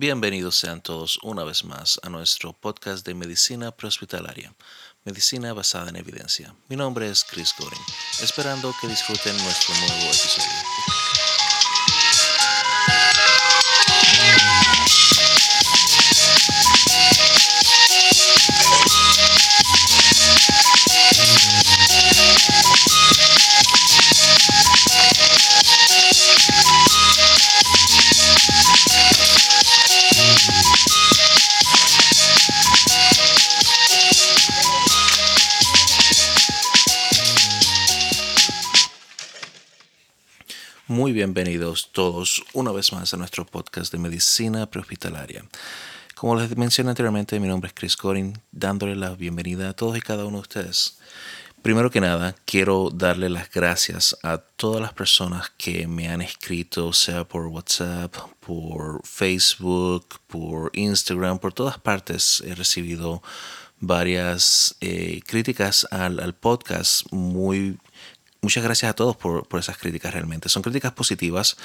Bienvenidos sean todos una vez más a nuestro podcast de medicina prehospitalaria, medicina basada en evidencia. Mi nombre es Chris Goring, esperando que disfruten nuestro nuevo episodio. Bienvenidos todos una vez más a nuestro podcast de medicina prehospitalaria. Como les mencioné anteriormente, mi nombre es Chris Corin, dándole la bienvenida a todos y cada uno de ustedes. Primero que nada, quiero darle las gracias a todas las personas que me han escrito, sea por WhatsApp, por Facebook, por Instagram, por todas partes. He recibido varias eh, críticas al, al podcast muy muchas gracias a todos por, esas críticas realmente. Son críticas positivas.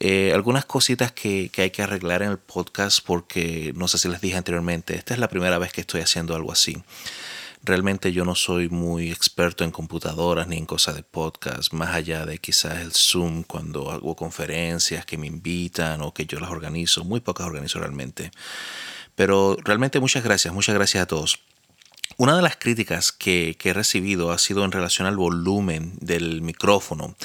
Eh, algunas cositas que, hay que arreglar en el podcast porque no sé si les dije anteriormente, esta es la primera vez que estoy haciendo algo así. Realmente yo no soy muy experto en computadoras ni en cosas de podcast, más allá de quizás el Zoom cuando hago conferencias que me invitan o que yo las organizo. Muy pocas organizo realmente. Pero realmente muchas gracias, muchas gracias a todos. Una de las críticas que, he recibido ha sido en relación al volumen del micrófono.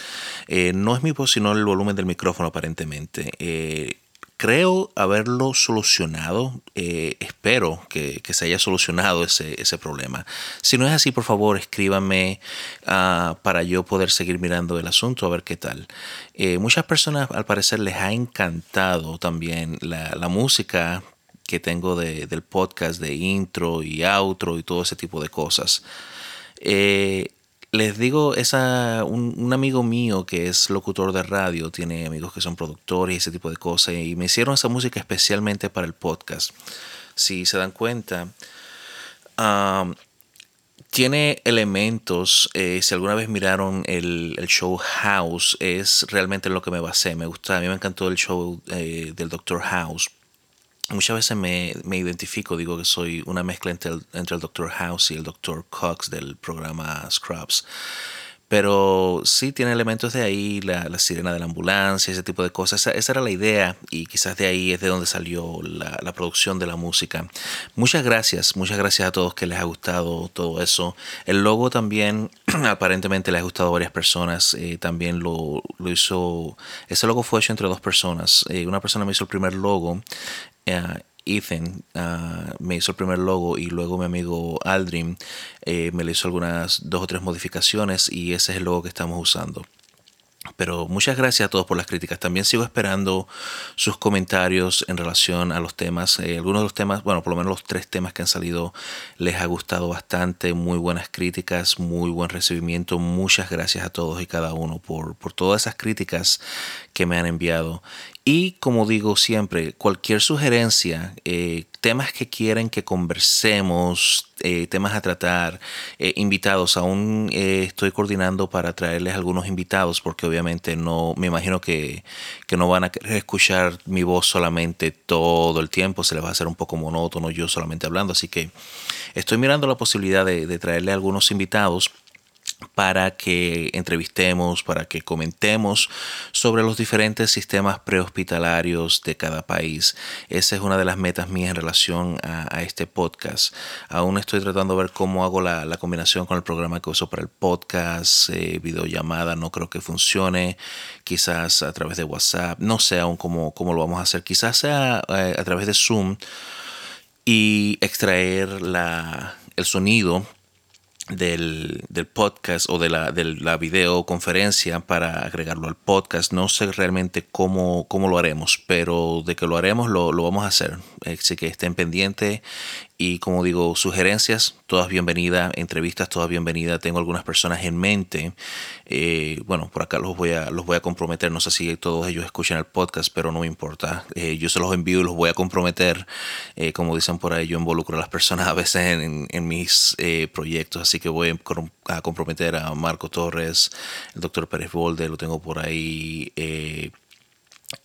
Eh, no es mi voz, sino el volumen del micrófono aparentemente. Eh, creo haberlo solucionado. Eh, espero que, se haya solucionado ese, ese, problema. Si no es así, por favor, escríbanme ah, para yo poder seguir mirando el asunto a ver qué tal. muchas personas al parecer les ha encantado también la, la música que tengo del podcast de intro y outro y todo ese tipo de cosas. Eh, les digo, esa, un, amigo mío que es locutor de radio, tiene amigos que son productores y ese tipo de cosas, y me hicieron esa música especialmente para el podcast. Si se dan cuenta, tiene elementos, eh, si alguna vez miraron el, show House, es realmente lo que me basé. Me gusta, a mí me encantó el show eh, del Doctor House muchas veces me, identifico, digo que soy una mezcla entre el, entre el Dr. House y el Dr. Cox del programa Scrubs. Pero sí tiene elementos de ahí, la, sirena de la ambulancia, ese tipo de cosas. Esa, era la idea y quizás de ahí es de donde salió la, producción de la música. Muchas gracias, muchas gracias a todos que les ha gustado todo eso. El logo también aparentemente les ha gustado a varias personas. Eh, también lo, hizo, ese logo fue hecho entre dos personas. Eh, una persona me hizo el primer logo Uh, Ethan uh, me hizo el primer logo y luego mi amigo Aldrin eh, me le hizo algunas dos o tres modificaciones y ese es el logo que estamos usando. Pero muchas gracias a todos por las críticas. También sigo esperando sus comentarios en relación a los temas. Eh, algunos de los temas, bueno, por lo menos los tres temas que han salido les ha gustado bastante. Muy buenas críticas, muy buen recibimiento. Muchas gracias a todos y cada uno por, por todas esas críticas que me han enviado. Y como digo siempre, cualquier sugerencia, eh, temas que quieren que conversemos, eh, temas a tratar, eh, invitados, aún estoy coordinando para traerles algunos invitados porque obviamente no, me imagino que, no van a escuchar mi voz solamente todo el tiempo, se les va a hacer un poco monótono yo solamente hablando, así que estoy mirando la posibilidad de, de traerle algunos invitados para que entrevistemos, para que comentemos sobre los diferentes sistemas prehospitalarios de cada país. Esa es una de las metas mías en relación a, este podcast. Aún estoy tratando de ver cómo hago la, combinación con el programa que uso para el podcast, eh, videollamada, no creo que funcione, quizás a través de WhatsApp, no sé aún cómo, cómo lo vamos a hacer, quizás sea eh, a través de Zoom y extraer la, el sonido del, podcast o de la, de la videoconferencia para agregarlo al podcast. No sé realmente cómo, cómo lo haremos, pero de que lo haremos lo, lo vamos a hacer. Así que estén pendientes y como digo, sugerencias, todas bienvenidas, entrevistas, todas bienvenidas. Tengo algunas personas en mente. Eh, bueno, por acá los voy, a, los voy a comprometer. No sé si todos ellos escuchan el podcast, pero no me importa. Eh, yo se los envío y los voy a comprometer. Eh, como dicen por ahí, yo involucro a las personas a veces en, en mis proyectos. Así que voy a comprometer a Marco Torres, el doctor Pérez Bolde, lo tengo por ahí.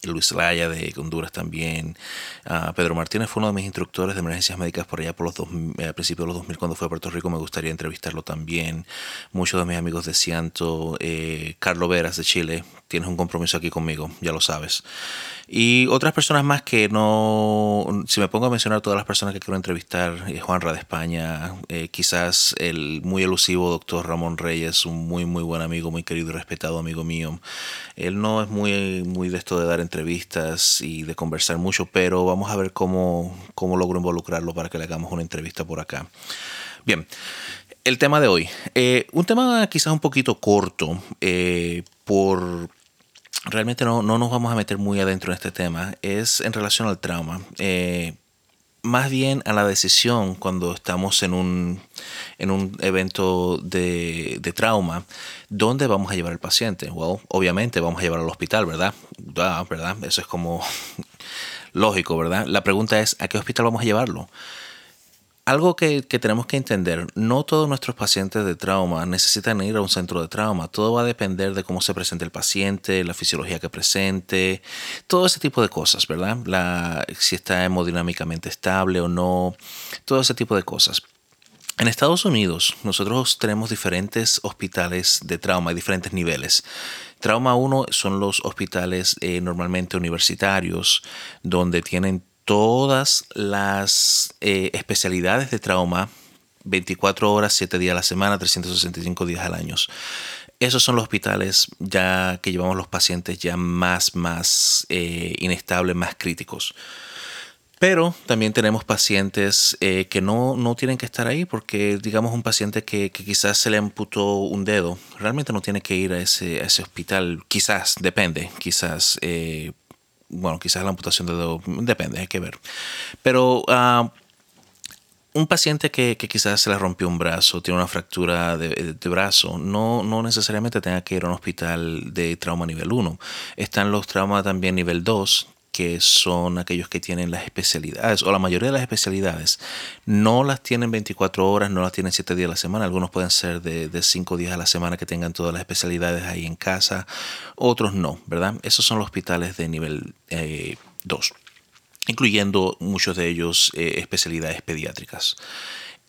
Luis Laya de Honduras también. Ah, Pedro Martínez fue uno de mis instructores de emergencias médicas por allá por los dos, a principios de los 2000 cuando fue a Puerto Rico. Me gustaría entrevistarlo también. Muchos de mis amigos de Cianto. Eh, Carlos Veras de Chile. Tienes un compromiso aquí conmigo, ya lo sabes. Y otras personas más que no, si me pongo a mencionar todas las personas que quiero entrevistar, eh, Juan Ra de España, eh, quizás el muy elusivo doctor Ramón Reyes, un muy muy buen amigo, muy querido y respetado amigo mío. Él no es muy, muy de esto de dar entrevistas y de conversar mucho, pero vamos a ver cómo, cómo logro involucrarlo para que le hagamos una entrevista por acá. Bien, el tema de hoy. Eh, un tema quizás un poquito corto eh, por... Realmente no, no, nos vamos a meter muy adentro en este tema. Es en relación al trauma. Eh, más bien a la decisión cuando estamos en un, en un evento de, de, trauma, ¿dónde vamos a llevar al paciente? Well, obviamente vamos a llevar al hospital, ¿verdad? ¿verdad? Eso es como lógico, ¿verdad? La pregunta es, ¿a qué hospital vamos a llevarlo? Algo que, tenemos que entender, no todos nuestros pacientes de trauma necesitan ir a un centro de trauma. Todo va a depender de cómo se presente el paciente, la fisiología que presente, todo ese tipo de cosas, ¿verdad? La, si está hemodinámicamente estable o no, todo ese tipo de cosas. En Estados Unidos, nosotros tenemos diferentes hospitales de trauma, hay diferentes niveles. Trauma 1 son los hospitales eh, normalmente universitarios, donde tienen todas las eh, especialidades de trauma 24 horas, 7 días a la semana, 365 días al año. Esos son los hospitales ya que llevamos los pacientes ya más, más eh, inestables, más críticos. Pero también tenemos pacientes eh, que no, no, tienen que estar ahí porque, digamos, un paciente que, quizás se le amputó un dedo, realmente no tiene que ir a ese, ese hospital. Quizás, depende, quizás bueno, quizás la amputación de dedo, depende, hay que ver. Pero ah, un paciente que, quizás se le rompió un brazo, tiene una fractura de, brazo, no, no, necesariamente tenga que ir a un hospital de trauma nivel 1. Están los traumas también nivel 2, que son aquellos que tienen las especialidades, o la mayoría de las especialidades, no las tienen 24 horas, no las tienen 7 días a la semana, algunos pueden ser de, de 5 días a la semana que tengan todas las especialidades ahí en casa, otros no, ¿verdad? Esos son los hospitales de nivel 2. Eh, incluyendo muchos de ellos eh, especialidades pediátricas.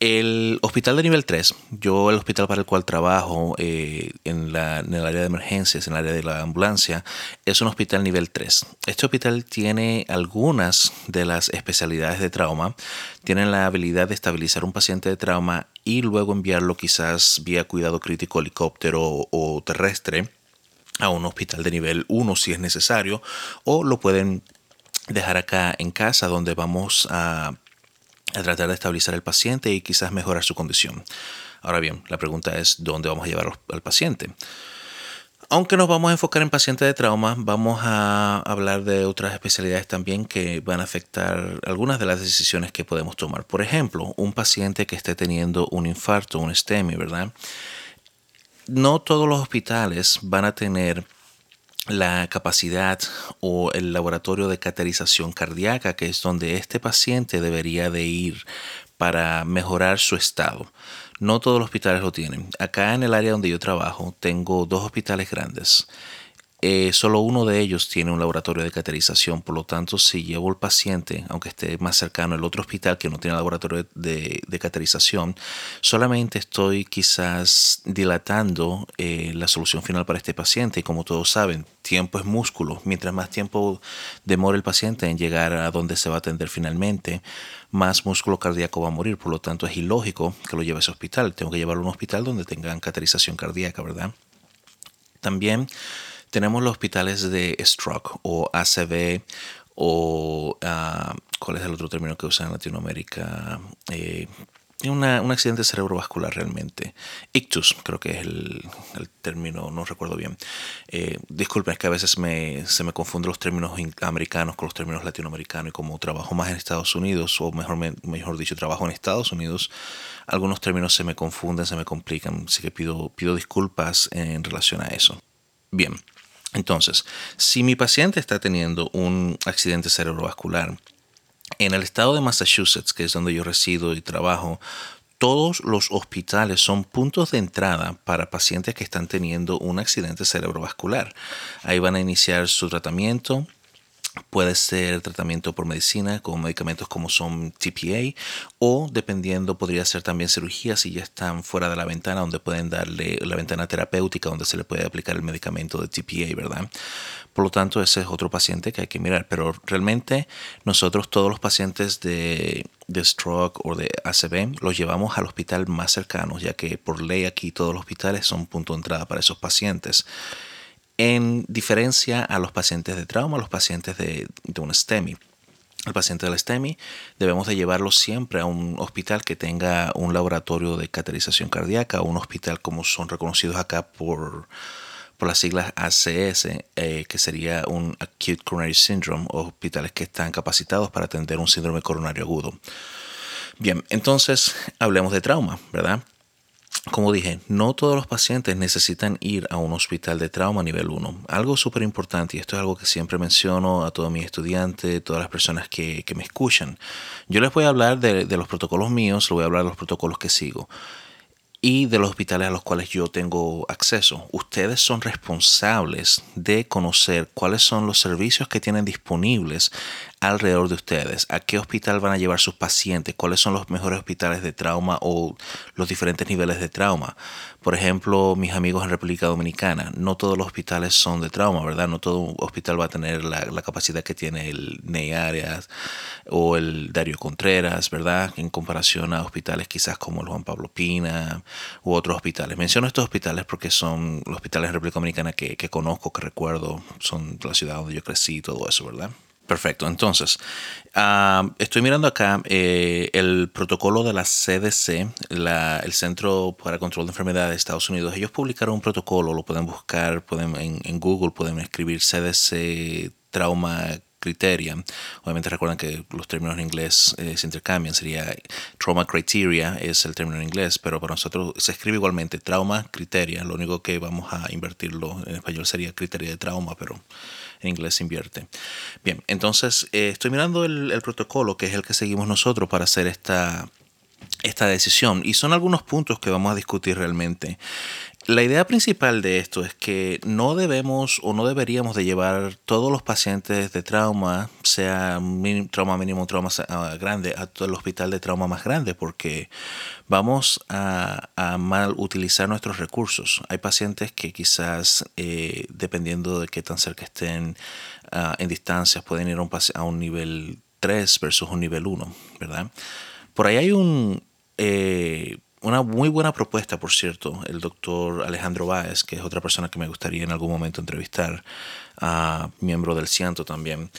El hospital de nivel 3, yo el hospital para el cual trabajo eh, en, la, en, el área de emergencias, en el área de la ambulancia, es un hospital nivel 3. Este hospital tiene algunas de las especialidades de trauma, tienen la habilidad de estabilizar un paciente de trauma y luego enviarlo quizás vía cuidado crítico helicóptero o terrestre a un hospital de nivel 1 si es necesario, o lo pueden dejar acá en casa donde vamos a a tratar de estabilizar al paciente y quizás mejorar su condición. Ahora bien, la pregunta es dónde vamos a llevar al paciente. Aunque nos vamos a enfocar en pacientes de trauma, vamos a hablar de otras especialidades también que van a afectar algunas de las decisiones que podemos tomar. Por ejemplo, un paciente que esté teniendo un infarto, un STEMI, ¿verdad? No todos los hospitales van a tener la capacidad o el laboratorio de caterización cardíaca, que es donde este paciente debería de ir para mejorar su estado. No todos los hospitales lo tienen. Acá en el área donde yo trabajo tengo dos hospitales grandes eh, solo uno de ellos tiene un laboratorio de caterización, por lo tanto, si llevo al paciente, aunque esté más cercano al otro hospital que no tiene laboratorio de, caterización, solamente estoy quizás dilatando eh, la solución final para este paciente. Y como todos saben, tiempo es músculo. Mientras más tiempo demore el paciente en llegar a donde se va a atender finalmente, más músculo cardíaco va a morir. Por lo tanto, es ilógico que lo lleve a ese hospital. Tengo que llevarlo a un hospital donde tengan caterización cardíaca, ¿verdad? También tenemos los hospitales de stroke o ACV o ah, cuál es el otro término que usan en Latinoamérica. Eh, un accidente cerebrovascular realmente. Ictus, creo que es el, término, no recuerdo bien. Eh, disculpen, es que a veces se me confunden los términos americanos con los términos latinoamericanos y como trabajo más en Estados Unidos, o mejor, mejor dicho, trabajo en Estados Unidos, algunos términos se me confunden, se me complican, así que pido, pido disculpas en relación a eso. Bien, entonces, si mi paciente está teniendo un accidente cerebrovascular, en el estado de Massachusetts, que es donde yo resido y trabajo, todos los hospitales son puntos de entrada para pacientes que están teniendo un accidente cerebrovascular. Ahí van a iniciar su tratamiento Puede ser tratamiento por medicina con medicamentos como son TPA o dependiendo podría ser también cirugía si ya están fuera de la ventana donde pueden darle la ventana terapéutica donde se le puede aplicar el medicamento de TPA, ¿verdad? Por lo tanto, ese es otro paciente que hay que mirar. Pero realmente nosotros todos los pacientes de, de stroke o de ACV los llevamos al hospital más cercano, ya que por ley aquí todos los hospitales son punto de entrada para esos pacientes en diferencia a los pacientes de trauma, los pacientes de, un STEMI. El paciente del STEMI debemos de llevarlo siempre a un hospital que tenga un laboratorio de caterización cardíaca un hospital como son reconocidos acá por, por las siglas ACS, eh, que sería un Acute Coronary Syndrome, o hospitales que están capacitados para atender un síndrome coronario agudo. Bien, entonces hablemos de trauma, ¿verdad? Como dije, no todos los pacientes necesitan ir a un hospital de trauma nivel 1. Algo súper importante, y esto es algo que siempre menciono a todos mis estudiantes, todas las personas que, me escuchan. Yo les voy a hablar de, de los protocolos míos, les voy a hablar de los protocolos que sigo y de los hospitales a los cuales yo tengo acceso. Ustedes son responsables de conocer cuáles son los servicios que tienen disponibles alrededor de ustedes, a qué hospital van a llevar sus pacientes, cuáles son los mejores hospitales de trauma o los diferentes niveles de trauma. Por ejemplo, mis amigos en República Dominicana, no todos los hospitales son de trauma, ¿verdad? No todo hospital va a tener la, capacidad que tiene el Ney Arias o el Dario Contreras, ¿verdad? En comparación a hospitales quizás como el Juan Pablo Pina u otros hospitales. Menciono estos hospitales porque son los hospitales en República Dominicana que, que conozco, que recuerdo, son la ciudad donde yo crecí y todo eso, ¿verdad? Perfecto, entonces, ah, estoy mirando acá eh, el protocolo de la CDC, el Centro para Control de Enfermedades de Estados Unidos. Ellos publicaron un protocolo, lo pueden buscar en, Google, pueden escribir CDC Trauma Criteria. Obviamente recuerdan que los términos en inglés eh, se intercambian, sería Trauma Criteria es el término en inglés, pero para nosotros se escribe igualmente Trauma Criteria, lo único que vamos a invertirlo en español sería criterio de trauma, pero inglés invierte. Bien, entonces eh, estoy mirando el, protocolo que es el que seguimos nosotros para hacer esta, esta decisión y son algunos puntos que vamos a discutir realmente. La idea principal de esto es que no debemos o no deberíamos de llevar todos los pacientes de trauma, sea trauma mínimo, trauma ah, grande, a todo el hospital de trauma más grande, porque vamos a, mal utilizar nuestros recursos. Hay pacientes que quizás, eh, dependiendo de qué tan cerca estén ah, en distancias, pueden ir a un, a un nivel 3 versus un nivel 1, ¿verdad? Por ahí hay un... Eh, una muy buena propuesta, por cierto, el doctor Alejandro Báez, que es otra persona que me gustaría en algún momento entrevistar, a miembro del Ciento también.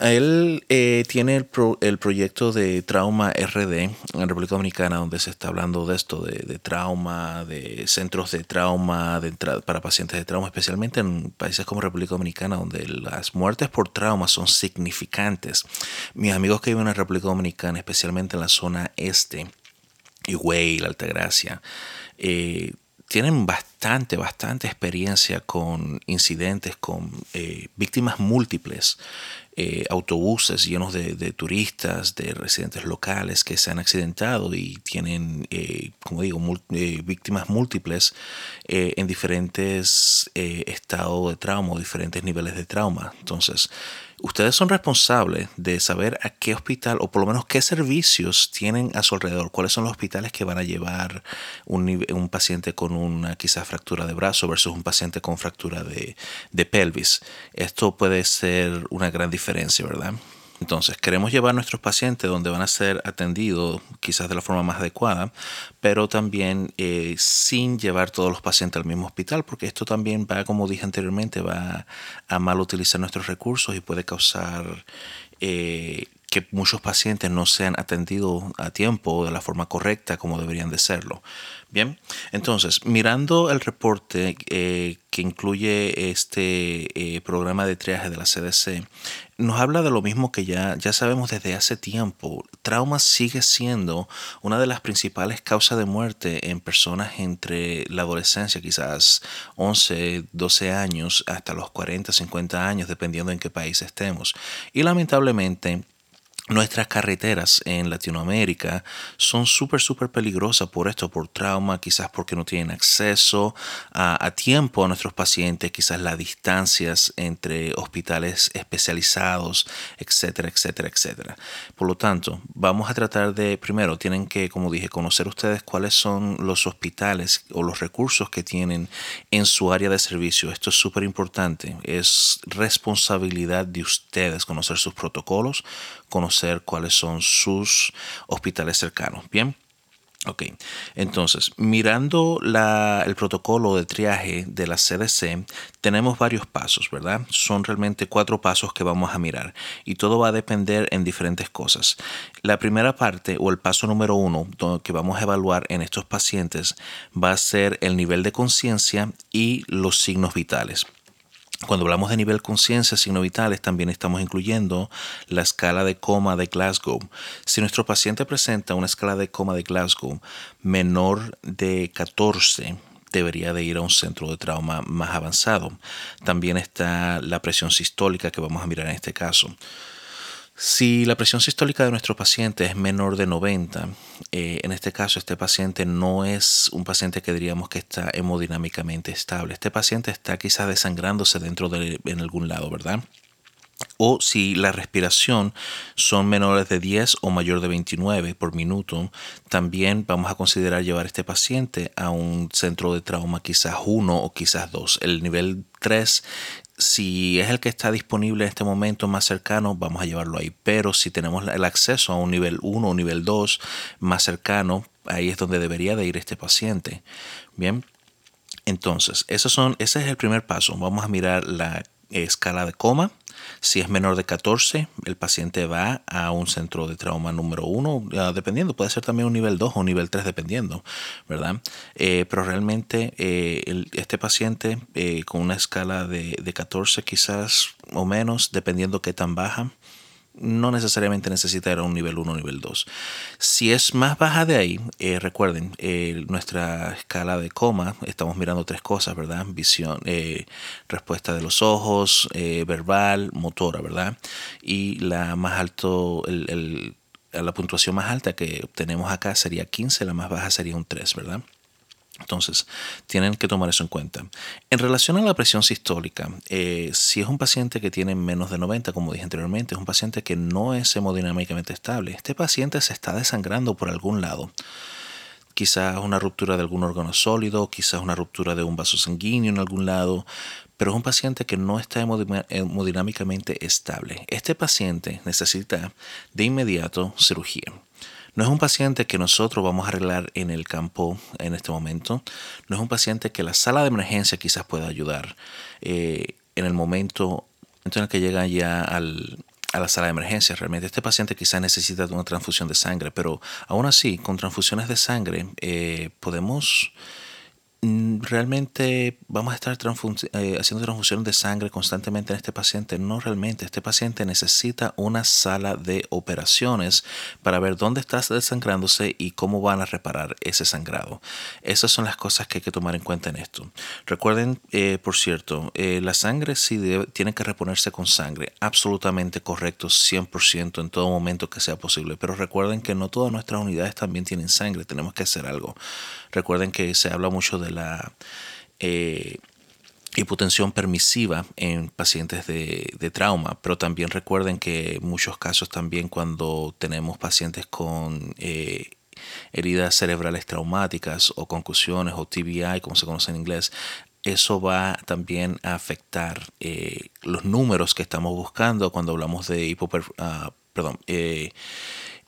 Él eh, tiene el, el, proyecto de Trauma RD en República Dominicana, donde se está hablando de esto, de, trauma, de centros de trauma de para pacientes de trauma, especialmente en países como República Dominicana, donde las muertes por trauma son significantes. Mis amigos que viven en República Dominicana, especialmente en la zona este, y la Altagracia, eh, tienen bastante, bastante experiencia con incidentes, con eh, víctimas múltiples, eh, autobuses llenos de, turistas, de residentes locales que se han accidentado y tienen, como digo, víctimas múltiples en diferentes estados de trauma, diferentes niveles de trauma. Entonces, ustedes son responsables de saber a qué hospital o por lo menos qué servicios tienen a su alrededor, cuáles son los hospitales que van a llevar un, un paciente con una quizás fractura de brazo versus un paciente con fractura de, de pelvis. Esto puede ser una gran diferencia, ¿verdad? Entonces, queremos llevar a nuestros pacientes donde van a ser atendidos quizás de la forma más adecuada, pero también eh, sin llevar todos los pacientes al mismo hospital, porque esto también va, como dije anteriormente, va a mal utilizar nuestros recursos y puede causar eh, que muchos pacientes no sean atendidos a tiempo de la forma correcta como deberían de serlo. Bien, entonces, mirando el reporte eh, que incluye este eh, programa de triaje de la CDC, nos habla de lo mismo que ya, ya sabemos desde hace tiempo. Trauma sigue siendo una de las principales causas de muerte en personas entre la adolescencia, quizás 11, 12 años, hasta los 40, 50 años, dependiendo en qué país estemos. Y lamentablemente, Nuestras carreteras en Latinoamérica son súper, súper peligrosas por esto, por trauma, quizás porque no tienen acceso a, tiempo a nuestros pacientes, quizás las distancias entre hospitales especializados, etcétera, etcétera, etcétera. Por lo tanto, vamos a tratar de, primero, tienen que, como dije, conocer ustedes cuáles son los hospitales o los recursos que tienen en su área de servicio. Esto es súper importante. Es responsabilidad de ustedes conocer sus protocolos, conocer cuáles son sus hospitales cercanos. Bien. Ok, entonces, mirando el protocolo de triaje de la CDC, tenemos varios pasos, ¿verdad? Son realmente cuatro pasos que vamos a mirar y todo va a depender en diferentes cosas. La primera parte o el paso número uno que vamos a evaluar en estos pacientes va a ser el nivel de conciencia y los signos vitales. Cuando hablamos de nivel conciencia, signos vitales, también estamos incluyendo la escala de coma de Glasgow. Si nuestro paciente presenta una escala de coma de Glasgow menor de 14, debería de ir a un centro de trauma más avanzado. También está la presión sistólica que vamos a mirar en este caso. Si la presión sistólica de nuestro paciente es menor de 90, eh, en este caso este paciente no es un paciente que diríamos que está hemodinámicamente estable. Este paciente está quizás desangrándose dentro de en algún lado, ¿verdad? O si la respiración son menores de 10 o mayor de 29 por minuto, también vamos a considerar llevar este paciente a un centro de trauma quizás 1 o quizás 2. El nivel 3 si es el que está disponible en este momento más cercano, vamos a llevarlo ahí. Pero si tenemos el acceso a un nivel 1 o nivel 2 más cercano, ahí es donde debería de ir este paciente. Bien, entonces, esos son, ese es el primer paso. Vamos a mirar la escala de coma si es menor de 14, el paciente va a un centro de trauma número 1, dependiendo, puede ser también un nivel 2 o un nivel 3, dependiendo, ¿verdad? Eh, pero realmente eh, este paciente eh, con una escala de, de 14 quizás o menos, dependiendo qué tan baja, no necesariamente necesita ir a un nivel 1 o nivel 2. Si es más baja de ahí, eh, recuerden, eh, nuestra escala de coma, estamos mirando tres cosas, ¿verdad? Visión, eh, respuesta de los ojos, verbal, motora, ¿verdad? Y la más alto, la puntuación más alta que obtenemos acá sería 15, la más baja sería un 3, ¿verdad? Entonces, tienen que tomar eso en cuenta. En relación a la presión sistólica, eh, si es un paciente que tiene menos de 90, como dije anteriormente, es un paciente que no es hemodinámicamente estable. Este paciente se está desangrando por algún lado. Quizás una ruptura de algún órgano sólido, quizás una ruptura de un vaso sanguíneo en algún lado, pero es un paciente que no está hemodinámicamente estable. Este paciente necesita de inmediato cirugía. No es un paciente que nosotros vamos a arreglar en el campo en este momento. No es un paciente que la sala de emergencia quizás pueda ayudar eh, en el momento, en el que llega ya a la sala de emergencia. Realmente este paciente quizás necesita una transfusión de sangre, pero aún así, con transfusiones de sangre eh, podemos realmente vamos a estar eh, haciendo transfusión de sangre constantemente en este paciente. No realmente. Este paciente necesita una sala de operaciones para ver dónde está desangrándose y cómo van a reparar ese sangrado. Esas son las cosas que hay que tomar en cuenta en esto. Recuerden, eh, por cierto, eh, la sangre sí tiene que reponerse con sangre. Absolutamente correcto, 100% en todo momento que sea posible. Pero recuerden que no todas nuestras unidades también tienen sangre. Tenemos que hacer algo. Recuerden que se habla mucho de la eh, hipotensión permisiva en pacientes de, trauma, pero también recuerden que en muchos casos también cuando tenemos pacientes con eh, heridas cerebrales traumáticas o concusiones o TBI, como se conoce en inglés, eso va también a afectar eh, los números que estamos buscando cuando hablamos de hipoper, uh, perdón,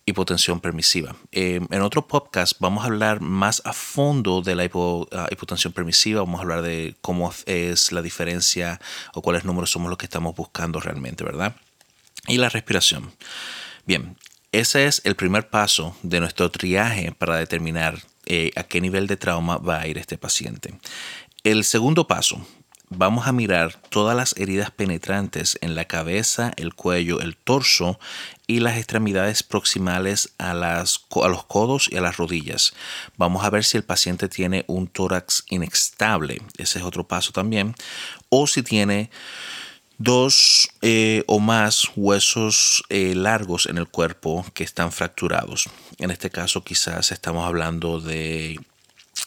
hipotensión permisiva. Eh, en otro podcast vamos a hablar más a fondo de la ah, hipotensión permisiva, vamos a hablar de cómo es la diferencia o cuáles números somos los que estamos buscando realmente, ¿verdad? Y la respiración. Bien, ese es el primer paso de nuestro triaje para determinar eh, a qué nivel de trauma va a ir este paciente. El segundo paso vamos a mirar todas las heridas penetrantes en la cabeza, el cuello, el torso y las extremidades proximales a, los codos y a las rodillas. Vamos a ver si el paciente tiene un tórax inestable, ese es otro paso también, o si tiene dos eh, o más huesos eh, largos en el cuerpo que están fracturados. En este caso quizás estamos hablando de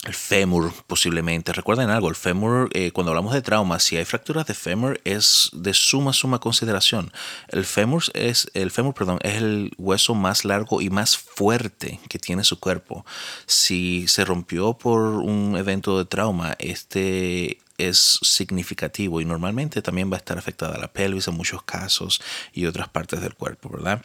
el fémur posiblemente. Recuerden algo, el fémur, eh, cuando hablamos de trauma, si hay fracturas de fémur es de suma, suma consideración. El fémur es, el fémur, perdón, es el hueso más largo y más fuerte que tiene su cuerpo. Si se rompió por un evento de trauma, este es significativo y normalmente también va a estar afectada la pelvis en muchos casos y otras partes del cuerpo, ¿verdad?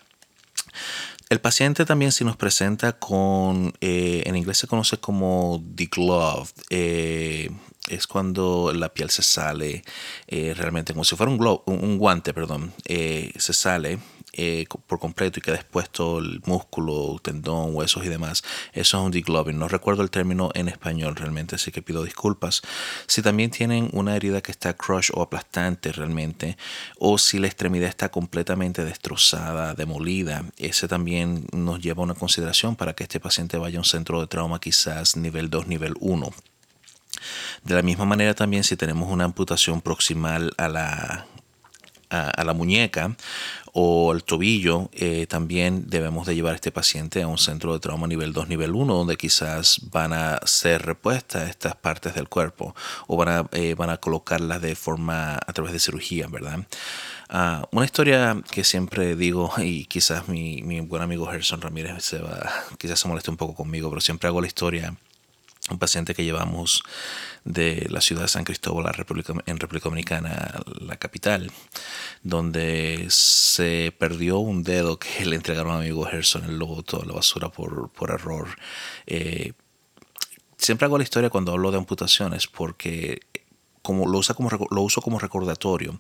El paciente también si nos presenta con, eh, en inglés se conoce como degloved, eh, es cuando la piel se sale eh, realmente como si fuera un, un guante, perdón, se sale eh, por completo y queda expuesto el músculo, tendón, huesos y demás, eso es un degloving. No recuerdo el término en español realmente, así que pido disculpas. Si también tienen una herida que está crush o aplastante realmente, o si la extremidad está completamente destrozada, demolida, ese también nos lleva a una consideración para que este paciente vaya a un centro de trauma quizás nivel 2, nivel 1. De la misma manera también si tenemos una amputación proximal a la, a la muñeca o el tobillo, eh, también debemos de llevar a este paciente a un centro de trauma nivel 2, nivel 1, donde quizás van a ser repuestas estas partes del cuerpo o van a, eh, van a colocarlas de forma a través de cirugía, ¿verdad? Ah, una historia que siempre digo, y quizás mi, mi buen amigo Gerson Ramírez se va, quizás se moleste un poco conmigo, pero siempre hago la historia un paciente que llevamos de la ciudad de San Cristóbal en República Dominicana, la capital, donde se perdió un dedo que le entregaron a mi amigo Gerson el lobo a la basura por, por error. Eh, siempre hago la historia cuando hablo de amputaciones porque como lo, usa como, lo uso como recordatorio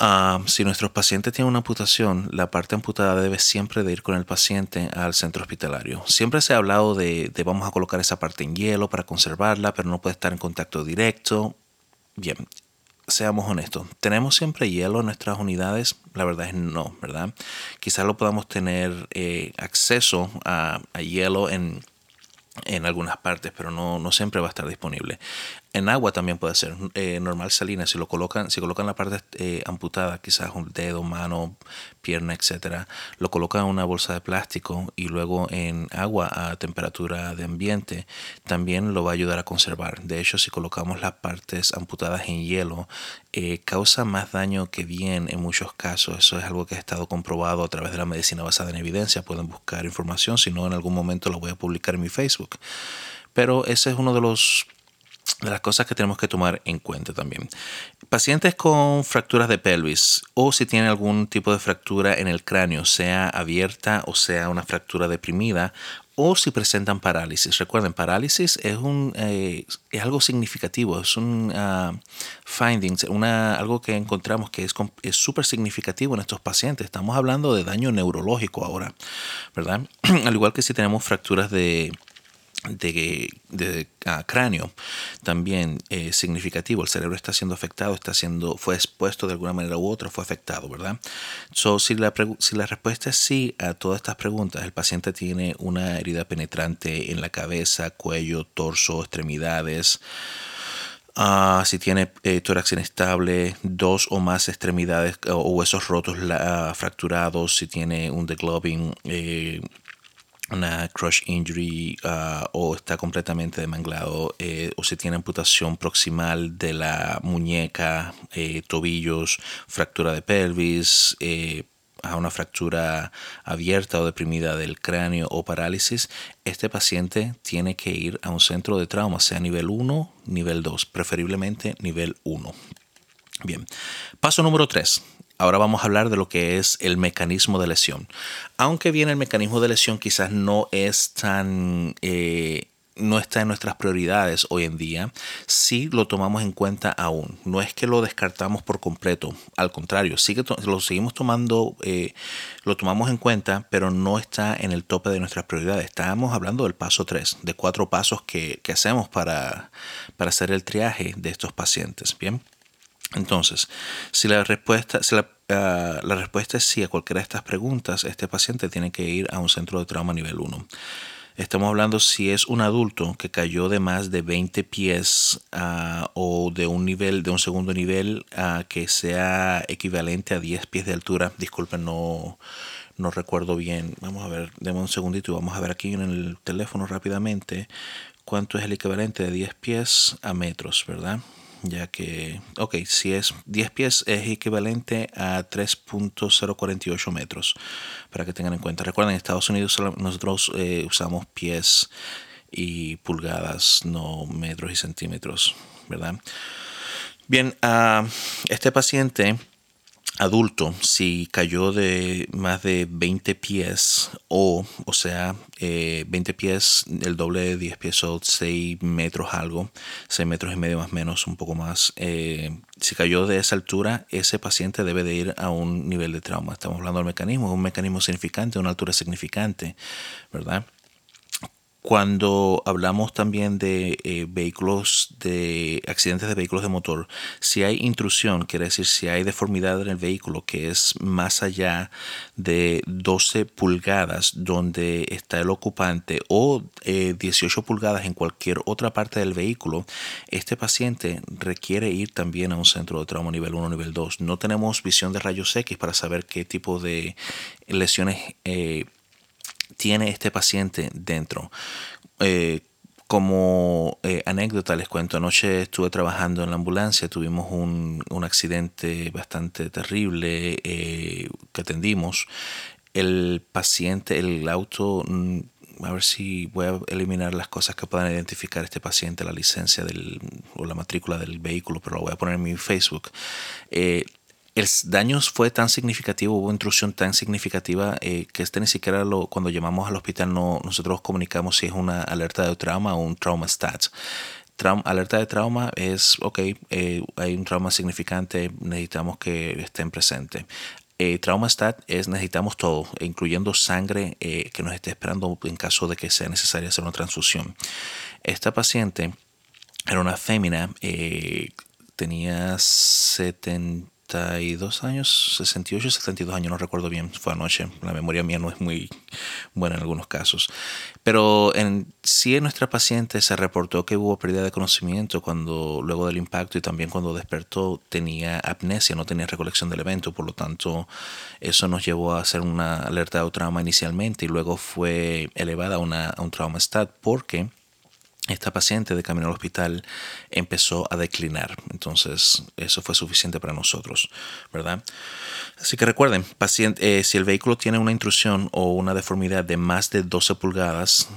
Ah, si nuestros pacientes tienen una amputación, la parte amputada debe siempre de ir con el paciente al centro hospitalario. Siempre se ha hablado de, de vamos a colocar esa parte en hielo para conservarla, pero no puede estar en contacto directo. Bien, seamos honestos, ¿tenemos siempre hielo en nuestras unidades? La verdad es no, ¿verdad? Quizás lo podamos tener eh, acceso a, a hielo en, en algunas partes, pero no, no, siempre va a estar disponible. En agua también puede ser eh, normal salina. Si lo colocan, si colocan la parte eh, amputada, quizás un dedo, mano, pierna, etcétera, lo colocan en una bolsa de plástico y luego en agua a temperatura de ambiente, también lo va a ayudar a conservar. De hecho, si colocamos las partes amputadas en hielo, eh, causa más daño que bien en muchos casos. Eso es algo que ha estado comprobado a través de la medicina basada en evidencia. Pueden buscar información, si no, en algún momento lo voy a publicar en mi Facebook. Pero ese es uno de los de las cosas que tenemos que tomar en cuenta también. Pacientes con fracturas de pelvis o si tienen algún tipo de fractura en el cráneo, sea abierta o sea una fractura deprimida, o si presentan parálisis. Recuerden, parálisis es, un, eh, es algo significativo, es un uh, algo que encontramos que es súper significativo en estos pacientes. Estamos hablando de daño neurológico ahora, ¿verdad? Al igual que si tenemos fracturas de de, de cráneo también eh, significativo. El cerebro está siendo afectado, está siendo, fue expuesto de alguna manera u otra, fue afectado, ¿verdad? So, si, la, si la respuesta es sí a todas estas preguntas, el paciente tiene una herida penetrante en la cabeza, cuello, torso, extremidades. Ah, si tiene eh, tórax inestable, dos o más extremidades o huesos rotos fracturados, si tiene un degloving, eh, una crush injury uh, o está completamente demanglado eh, o si tiene amputación proximal de la muñeca, eh, tobillos, fractura de pelvis, eh, a una fractura abierta o deprimida del cráneo o parálisis, este paciente tiene que ir a un centro de trauma, sea nivel 1, nivel 2, preferiblemente nivel 1. Bien, paso número 3 Ahora vamos a hablar de lo que es el mecanismo de lesión. Aunque bien el mecanismo de lesión quizás no es tan... Eh, no está en nuestras prioridades hoy en día, sí lo tomamos en cuenta aún. No es que lo descartamos por completo, al contrario, sí que lo seguimos tomando, eh, lo tomamos en cuenta, pero no está en el tope de nuestras prioridades. Estábamos hablando del paso 3, de cuatro pasos que, hacemos para, para hacer el triaje de estos pacientes. Bien. Entonces, si la respuesta, ah, la, respuesta es sí a cualquiera de estas preguntas, este paciente tiene que ir a un centro de trauma nivel 1. Estamos hablando si es un adulto que cayó de más de 20 pies uh, o de un nivel, de un segundo nivel uh, que sea equivalente a 10 pies de altura. Disculpen, no, no recuerdo bien. Vamos a ver, demos un segundito y vamos a ver aquí en el teléfono rápidamente cuánto es el equivalente de 10 pies a metros, ¿verdad? Ya que, ok, si es 10 pies es equivalente a 3.048 metros, para que tengan en cuenta. Recuerden, en Estados Unidos nosotros eh, usamos pies y pulgadas, no metros y centímetros, ¿verdad? Bien, uh, este paciente adulto, si cayó de más de 20 pies o, o sea, 20 eh, pies, el doble de 10 pies o 6 metros algo, 6 metros y medio más menos, un poco más. Eh, si cayó de esa altura, ese paciente debe de ir a un nivel de trauma. Estamos hablando del mecanismo, un mecanismo significante, una altura significante, ¿verdad? Cuando hablamos también de eh, vehículos, de accidentes de vehículos de motor, si hay intrusión, quiere decir si hay deformidad en el vehículo que es más allá de 12 pulgadas donde está el ocupante o 18 eh, pulgadas en cualquier otra parte del vehículo, este paciente requiere ir también a un centro de trauma nivel 1 nivel 2. No tenemos visión de rayos X para saber qué tipo de lesiones eh, tiene este paciente dentro. Eh, como eh, anécdota les cuento, anoche estuve trabajando en la ambulancia, tuvimos un, accidente bastante terrible eh, que atendimos. El paciente, el auto, mm, a ver si voy a eliminar las cosas que puedan identificar este paciente, la licencia del, o la matrícula del vehículo, pero lo voy a poner en mi Facebook el daño fue tan significativo, hubo intrusión tan significativa eh, que este ni siquiera lo, cuando llamamos al hospital no, nosotros comunicamos si es una alerta de trauma o un trauma stat. alerta de trauma es, ok, eh, hay un trauma significante, necesitamos que estén presentes. Eh, trauma stat es necesitamos todo, incluyendo sangre que nos esté esperando en caso de que sea necesaria hacer una transfusión. Esta paciente era una fémina, tenía 70 62 años, 68, 72 años, no recuerdo bien, fue anoche, la memoria mía no es muy buena en algunos casos. Pero en sí en nuestra paciente se reportó que hubo pérdida de conocimiento cuando luego del impacto y también cuando despertó tenía apnesia, no tenía recolección del evento, por lo tanto eso nos llevó a hacer una alerta de trauma inicialmente y luego fue elevada a, una, a un trauma stat porque esta paciente de camino al hospital empezó a declinar. Entonces, eso fue suficiente para nosotros, ¿verdad? Así que recuerden, paciente, eh, si el vehículo tiene una intrusión o una deformidad de más de 12 pulgadas,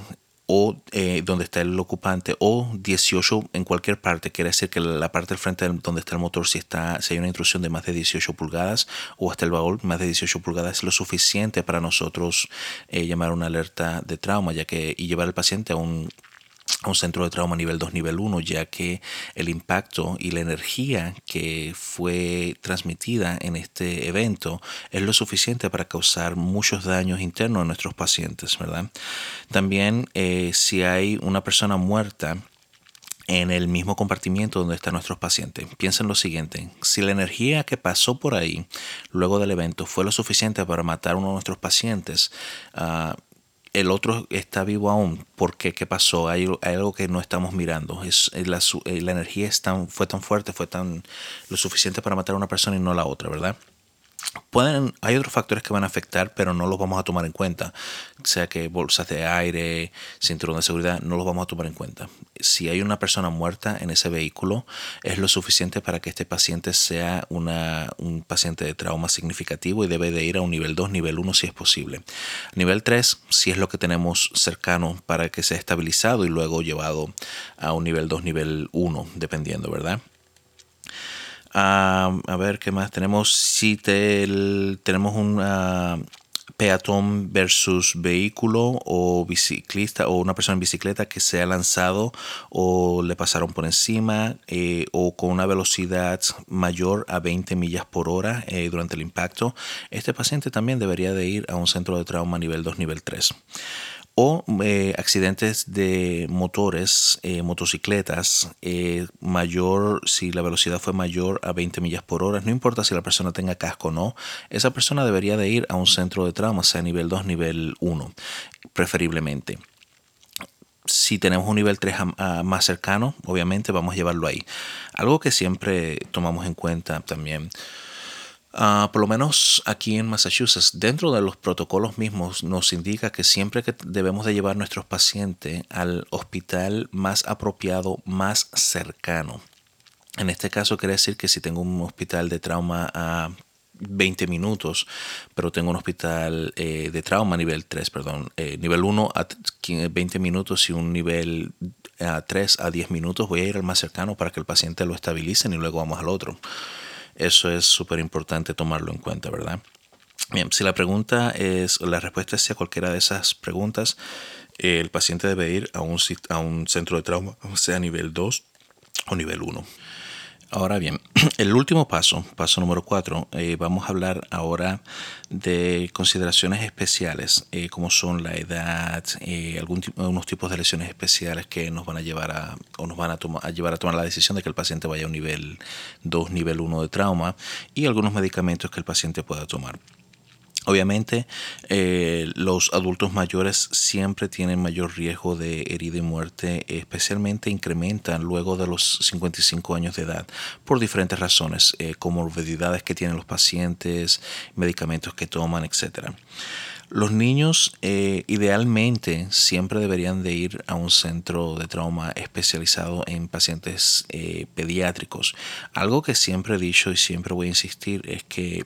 o eh, donde está el ocupante o 18 en cualquier parte, quiere decir que la parte del frente donde está el motor, si, está, si hay una intrusión de más de 18 pulgadas o hasta el baúl, más de 18 pulgadas es lo suficiente para nosotros eh, llamar una alerta de trauma ya que, y llevar al paciente a un un centro de trauma nivel 2, nivel 1, ya que el impacto y la energía que fue transmitida en este evento es lo suficiente para causar muchos daños internos a nuestros pacientes, ¿verdad? También eh, si hay una persona muerta, en el mismo compartimiento donde están nuestros pacientes. Piensen lo siguiente, si la energía que pasó por ahí luego del evento fue lo suficiente para matar a uno de nuestros pacientes, uh, el otro está vivo aún. porque qué? pasó? Hay, algo que no estamos mirando. Es, la, eh, la energía es tan, fue tan fuerte, fue tan lo suficiente para matar a una persona y no a la otra, ¿verdad? Pueden, hay otros factores que van a afectar, pero no los vamos a tomar en cuenta. Sea que bolsas de aire, cinturón de seguridad, no los vamos a tomar en cuenta. Si hay una persona muerta en ese vehículo, es lo suficiente para que este paciente sea una, un paciente de trauma significativo y debe de ir a un nivel 2, nivel 1 si es posible. Nivel 3, si es lo que tenemos cercano para que sea estabilizado y luego llevado a un nivel 2, nivel 1, dependiendo, ¿verdad? A ver, ¿qué más? Tenemos si tenemos un peatón versus vehículo o biciclista o una persona en bicicleta que se ha lanzado o le pasaron por encima eh, o con una velocidad mayor a 20 millas por hora eh, durante el impacto, este paciente también debería de ir a un centro de trauma nivel 2, nivel 3 o eh, accidentes de motores, eh, motocicletas, eh, mayor, si la velocidad fue mayor a 20 millas por hora, no importa si la persona tenga casco o no, esa persona debería de ir a un centro de trauma, sea nivel 2, nivel 1, preferiblemente. Si tenemos un nivel 3 más cercano, obviamente vamos a llevarlo ahí. Algo que siempre tomamos en cuenta también. Uh, por lo menos aquí en Massachusetts, dentro de los protocolos mismos nos indica que siempre que debemos de llevar nuestros pacientes al hospital más apropiado, más cercano. En este caso quiere decir que si tengo un hospital de trauma a 20 minutos, pero tengo un hospital eh, de trauma nivel 3, perdón, eh, nivel 1 a 20 minutos y un nivel a 3 a 10 minutos, voy a ir al más cercano para que el paciente lo estabilice y luego vamos al otro. Eso es súper importante tomarlo en cuenta, ¿verdad? Bien, si la pregunta es, la respuesta es a cualquiera de esas preguntas, el paciente debe ir a un, a un centro de trauma, sea nivel 2 o nivel 1. Ahora bien, el último paso, paso número cuatro, eh, vamos a hablar ahora de consideraciones especiales, eh, como son la edad, eh, algunos tipos de lesiones especiales que nos van a llevar a, o nos van a, a, llevar a tomar la decisión de que el paciente vaya a un nivel 2, nivel 1 de trauma y algunos medicamentos que el paciente pueda tomar. Obviamente, eh, los adultos mayores siempre tienen mayor riesgo de herida y muerte, especialmente incrementan luego de los 55 años de edad por diferentes razones, eh, comorbilidades que tienen los pacientes, medicamentos que toman, etc. Los niños eh, idealmente siempre deberían de ir a un centro de trauma especializado en pacientes pediátricos. Algo que siempre he dicho y siempre voy a insistir es que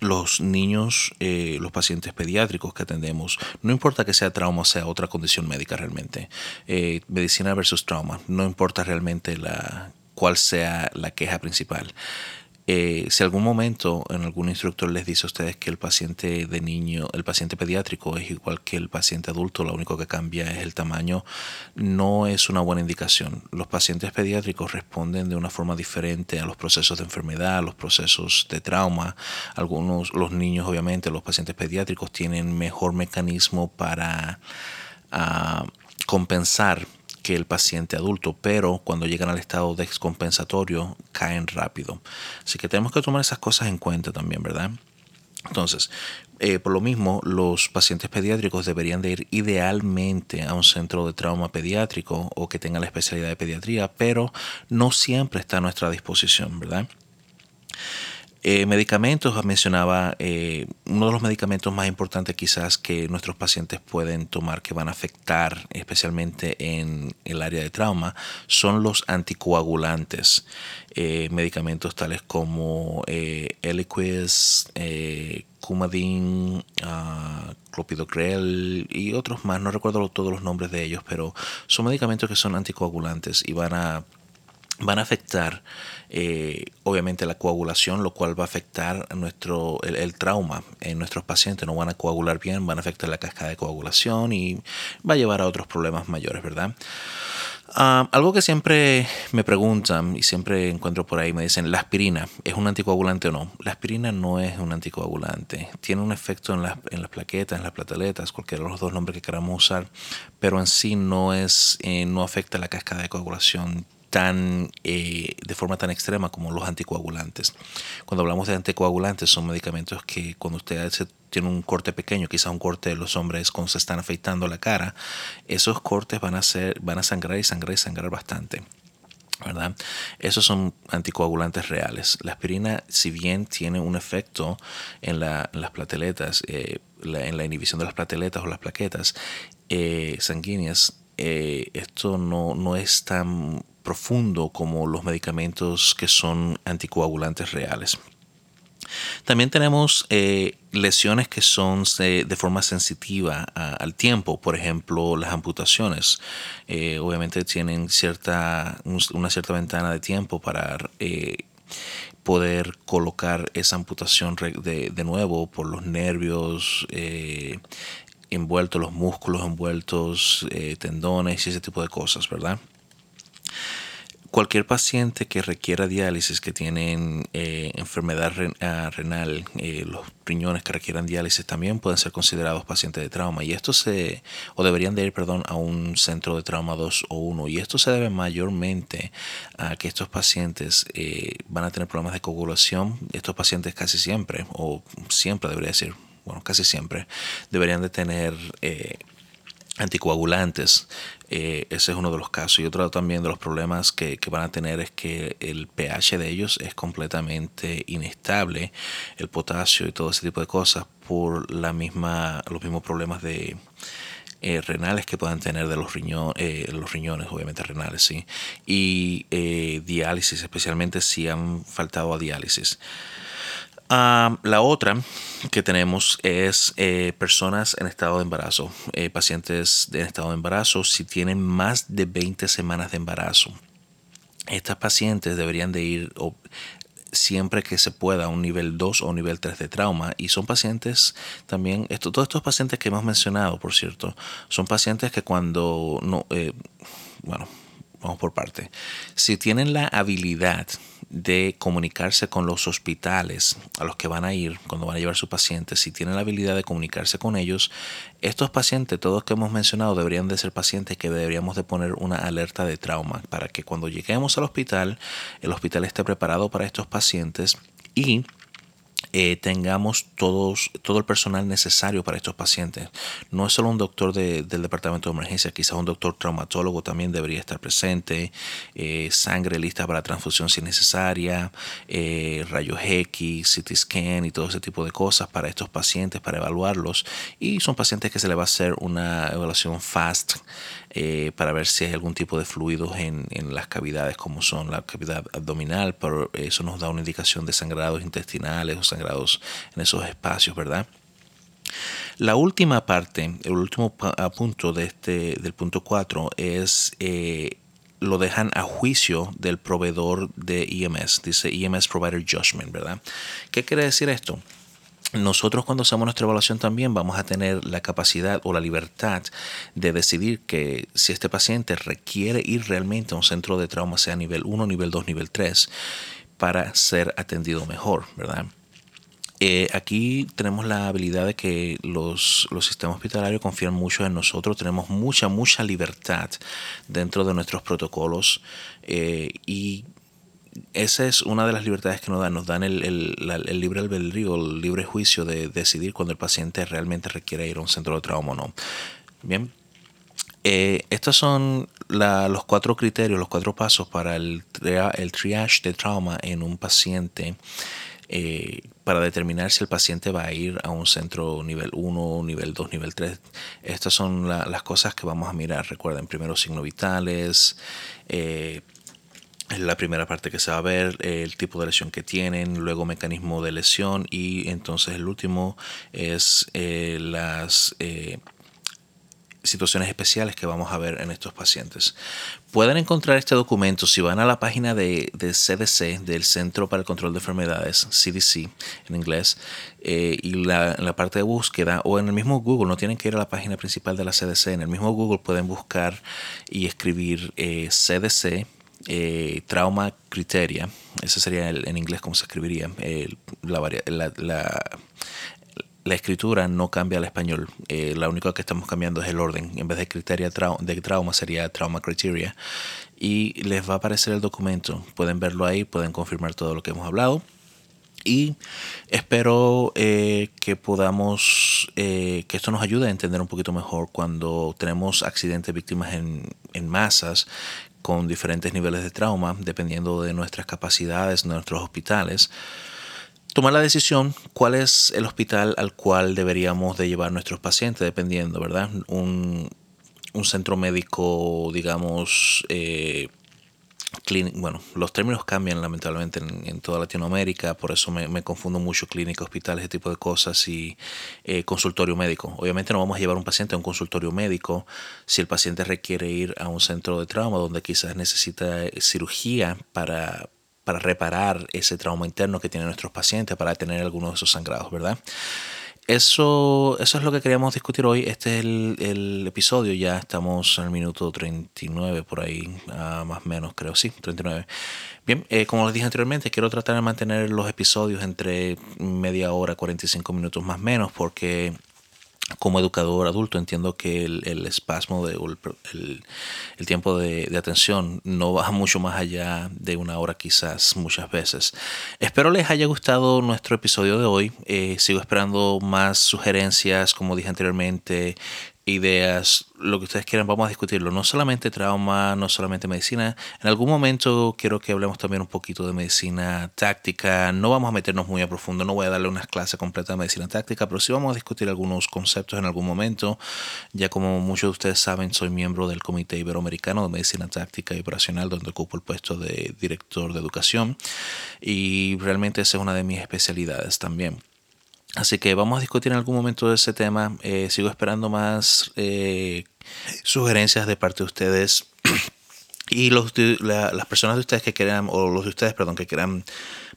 los niños, eh, los pacientes pediátricos que atendemos, no importa que sea trauma o sea otra condición médica realmente, eh, medicina versus trauma, no importa realmente la, cuál sea la queja principal. Eh, si algún momento en algún instructor les dice a ustedes que el paciente de niño, el paciente pediátrico es igual que el paciente adulto, lo único que cambia es el tamaño, no es una buena indicación. Los pacientes pediátricos responden de una forma diferente a los procesos de enfermedad, a los procesos de trauma. Algunos, los niños, obviamente, los pacientes pediátricos tienen mejor mecanismo para ah, compensar que el paciente adulto, pero cuando llegan al estado descompensatorio caen rápido. Así que tenemos que tomar esas cosas en cuenta también, ¿verdad? Entonces, eh, por lo mismo, los pacientes pediátricos deberían de ir idealmente a un centro de trauma pediátrico o que tenga la especialidad de pediatría, pero no siempre está a nuestra disposición, ¿verdad? Eh, medicamentos, mencionaba, eh, uno de los medicamentos más importantes quizás que nuestros pacientes pueden tomar que van a afectar especialmente en el área de trauma son los anticoagulantes. Eh, medicamentos tales como Eliquis, Coumadin, uh, Clopidogrel y otros más, no recuerdo todos los nombres de ellos, pero son medicamentos que son anticoagulantes y van a van a afectar eh, obviamente la coagulación, lo cual va a afectar nuestro, el, trauma en nuestros pacientes. No van a coagular bien, van a afectar la cascada de coagulación y va a llevar a otros problemas mayores, ¿verdad? Ah, algo que siempre me preguntan y siempre encuentro por ahí, me dicen, ¿la aspirina es un anticoagulante o no? La aspirina no es un anticoagulante. Tiene un efecto en las, en las plaquetas, en las plateletas, cualquiera de los dos nombres que queramos usar, pero en sí no, es, eh, no afecta la cascada de coagulación tan, eh, de forma tan extrema como los anticoagulantes. Cuando hablamos de anticoagulantes son medicamentos que cuando usted tiene un corte pequeño, quizá un corte de los hombres cuando se están afeitando la cara, esos cortes van a, ser, van a sangrar y sangrar y sangrar bastante. ¿verdad? Esos son anticoagulantes reales. La aspirina, si bien tiene un efecto en, las plateletas, eh, en la inhibición de las plateletas o las plaquetas eh, sanguíneas, esto no, no es tan profundo como los medicamentos que son anticoagulantes reales. También tenemos eh, lesiones que son eh, de forma sensitiva al tiempo, por ejemplo las amputaciones. Eh, obviamente tienen cierta, una cierta ventana de tiempo para poder colocar esa amputación de, de, nuevo por los nervios envueltos, los músculos envueltos, tendones y ese tipo de cosas, ¿verdad? Cualquier paciente que requiera diálisis, que tienen eh, enfermedad ah, renal, eh, los riñones que requieran diálisis también pueden ser considerados pacientes de trauma. Y esto se, o deberían de ir, perdón, a un centro de trauma 2 o 1 y esto se debe mayormente a que estos pacientes eh, van a tener problemas de coagulación, estos pacientes casi siempre, o siempre debería decir, bueno, casi siempre, deberían de tener anticoagulantes. Eh, ese es uno de los casos. Y otro también de los problemas que, van a tener es que el pH de ellos es completamente inestable, el potasio y todo ese tipo de cosas por la misma, los mismos problemas de eh, renales que puedan tener de los, eh, los riñones, obviamente renales, sí. Y diálisis, especialmente si han faltado a diálisis. Ah, la otra que tenemos es eh, personas en estado de embarazo, eh, pacientes en estado de embarazo si tienen más de 20 semanas de embarazo. Estas pacientes deberían de ir siempre que se pueda a un nivel 2 o un nivel 3 de trauma y son pacientes también, esto, todos estos pacientes que hemos mencionado, por cierto, son pacientes que cuando no, eh, bueno, vamos por parte, si tienen la habilidad de comunicarse con los hospitales a los que van a ir cuando van a llevar sus pacientes, si tienen la habilidad de comunicarse con ellos, estos pacientes, todos que hemos mencionado, deberían de ser pacientes que deberíamos de poner una alerta de trauma para que cuando lleguemos al hospital, el hospital esté preparado para estos pacientes y eh, tengamos todos, todo el personal necesario para estos pacientes. No es solo un doctor del departamento de emergencia, quizás un doctor traumatólogo también debería estar presente, eh, sangre lista para transfusión si necesaria, eh, rayos X, CT scan y todo ese tipo de cosas para estos pacientes, para evaluarlos. Y son pacientes que se le va a hacer una evaluación fast eh, para ver si hay algún tipo de fluidos en, las cavidades, como son la cavidad abdominal, pero eso nos da una indicación de sangrados intestinales o sangrados en esos espacios, ¿verdad? La última parte, el último punto de este, del punto 4 es eh, lo dejan a juicio del proveedor de EMS, dice EMS Provider Judgment, ¿verdad? ¿Qué quiere decir esto? nosotros cuando hacemos nuestra evaluación también vamos a tener la capacidad o la libertad de decidir que si este paciente requiere ir realmente a un centro de trauma, sea nivel 1, nivel 2, nivel 3, para ser atendido mejor, ¿verdad? Eh, aquí tenemos la habilidad de que los, los, sistemas hospitalarios confían mucho en nosotros, tenemos mucha, mucha libertad dentro de nuestros protocolos eh, y esa es una de las libertades que nos dan. Nos dan el, el, libre albedrío, el libre juicio de decidir cuando el paciente realmente requiere ir a un centro de trauma o no. Bien. Eh, estos son los cuatro criterios, los cuatro pasos para el, el triage de trauma en un paciente eh, para determinar si el paciente va a ir a un centro nivel 1, nivel 2, nivel 3. Estas son las cosas que vamos a mirar. Recuerden, primero signos vitales, eh, la primera parte que se va a ver, el tipo de lesión que tienen, luego mecanismo de lesión y entonces el último es eh, las eh, situaciones especiales que vamos a ver en estos pacientes. Pueden encontrar este documento si van a la página de, CDC, del Centro para el Control de Enfermedades, CDC en inglés, eh, y la, en la parte de búsqueda o en el mismo Google, no tienen que ir a la página principal de la CDC, en el mismo Google pueden buscar y escribir CDC eh, trauma criteria, ese sería en inglés como se escribiría, la, la, escritura no cambia al español, eh, la única que estamos cambiando es el orden, en vez de criteria de trauma sería trauma criteria. Y les va a aparecer el documento, pueden verlo ahí, pueden confirmar todo lo que hemos hablado. Y espero eh, que podamos, que esto nos ayude a entender un poquito mejor cuando tenemos accidentes, víctimas en, en masas, con diferentes niveles de trauma, dependiendo de nuestras capacidades, de nuestros hospitales, tomar la decisión cuál es el hospital al cual deberíamos de llevar nuestros pacientes, dependiendo, ¿verdad? Un, un centro médico, digamos, eh, bueno, los términos cambian lamentablemente en, toda Latinoamérica, por eso me, confundo mucho clínica, hospital, ese tipo de cosas y eh, consultorio médico. Obviamente no vamos a llevar un paciente a un consultorio médico si el paciente requiere ir a un centro de trauma donde quizás necesita cirugía para, para reparar ese trauma interno que tienen nuestros pacientes, para tener algunos de esos sangrados, ¿verdad? Eso, eso es lo que queríamos discutir hoy. Este es el, episodio. Ya estamos en el minuto 39 por ahí, ah, más o menos, creo. Sí, 39. Bien, eh, como les dije anteriormente, quiero tratar de mantener los episodios entre media hora, 45 minutos más o menos, porque como educador adulto entiendo que el, espasmo de, el, el, tiempo de, atención no va mucho más allá de una hora quizás muchas veces. Espero les haya gustado nuestro episodio de hoy. Eh, sigo esperando más sugerencias, como dije anteriormente, ideas, lo que ustedes quieran, vamos a discutirlo. No solamente trauma, no solamente medicina. En algún momento quiero que hablemos también un poquito de medicina táctica. No vamos a meternos muy a profundo, no voy a darle unas clases completas de medicina táctica, pero sí vamos a discutir algunos conceptos en algún momento. Ya como muchos de ustedes saben, soy miembro del Comité Iberoamericano de Medicina Táctica y Operacional, donde ocupo el puesto de director de educación. Y realmente esa es una de mis especialidades también. Así que vamos a discutir en algún momento de ese tema. Eh, sigo esperando más eh, sugerencias de parte de ustedes. y los, las personas de ustedes que quieran, o los de ustedes, perdón, que quieran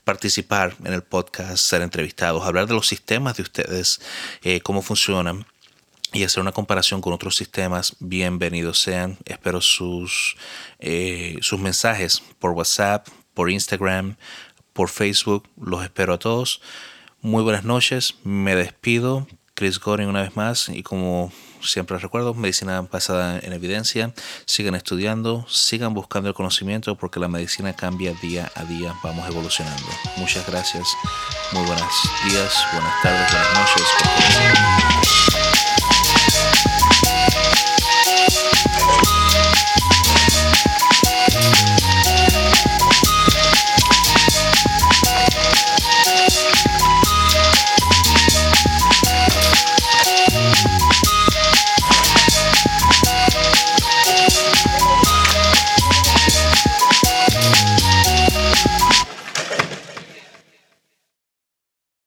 participar en el podcast, ser entrevistados, hablar de los sistemas de ustedes, eh, cómo funcionan y hacer una comparación con otros sistemas, bienvenidos sean. Espero sus, sus mensajes por WhatsApp, por Instagram, por Facebook. Los espero a todos. Muy buenas noches, me despido. Chris Goring una vez más y como siempre recuerdo, medicina basada en evidencia. Sigan estudiando, sigan buscando el conocimiento porque la medicina cambia día a día, vamos evolucionando. Muchas gracias, muy buenos días, buenas tardes, buenas noches.